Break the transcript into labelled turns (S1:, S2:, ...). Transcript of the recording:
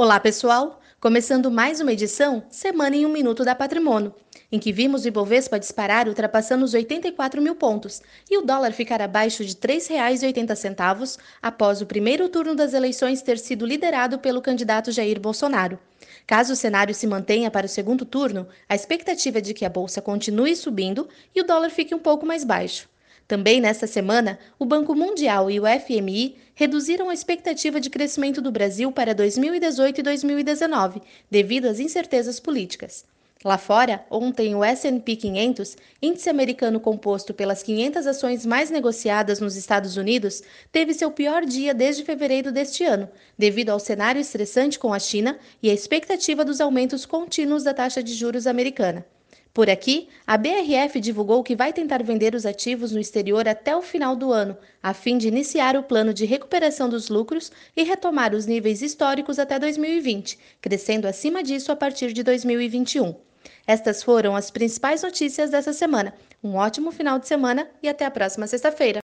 S1: Olá, pessoal! Começando mais uma edição Semana em um Minuto da Patrimônio, em que vimos o Ibovespa disparar ultrapassando os 84 mil pontos e o dólar ficar abaixo de R$ 3,80 após o primeiro turno das eleições ter sido liderado pelo candidato Jair Bolsonaro. Caso o cenário se mantenha para o segundo turno, a expectativa é de que a bolsa continue subindo e o dólar fique um pouco mais baixo. Também nesta semana, o Banco Mundial e o FMI reduziram a expectativa de crescimento do Brasil para 2018 e 2019, devido às incertezas políticas. Lá fora, ontem o S&P 500, índice americano composto pelas 500 ações mais negociadas nos Estados Unidos, teve seu pior dia desde fevereiro deste ano, devido ao cenário estressante com a China e a expectativa dos aumentos contínuos da taxa de juros americana. Por aqui, a BRF divulgou que vai tentar vender os ativos no exterior até o final do ano, a fim de iniciar o plano de recuperação dos lucros e retomar os níveis históricos até 2020, crescendo acima disso a partir de 2021. Estas foram as principais notícias dessa semana. Um ótimo final de semana e até a próxima sexta-feira.